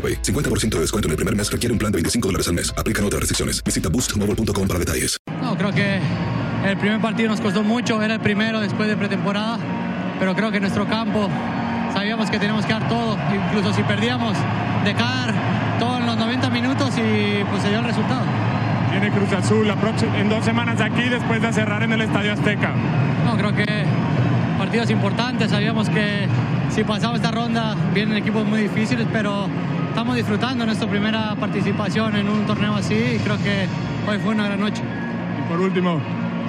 AroPay. 50% de descuento en el primer mes requiere un plan de 25 dólares al mes. Aplican otras restricciones. Visita boostmobile.com para detalles. No, creo que el primer partido nos costó mucho, era el primero después de pretemporada, pero creo que en nuestro campo sabíamos que teníamos que dar todo, incluso si perdíamos, dejar todo en los 90 minutos y pues se dio el resultado. Tiene Cruz Azul la próxima, en dos semanas aquí después de cerrar en el Estadio Azteca. No, creo que partidos importantes, sabíamos que si pasaba esta ronda vienen equipos muy difíciles, pero estamos disfrutando nuestra primera participación en un torneo así y creo que hoy fue una gran noche. Y por último,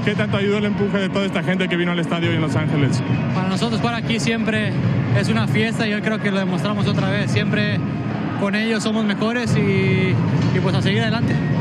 ¿qué tanto ayudó el empuje de toda esta gente que vino al estadio hoy en Los Ángeles? Para nosotros jugar aquí siempre es una fiesta y yo creo que lo demostramos otra vez. Siempre con ellos somos mejores y, y pues a seguir adelante.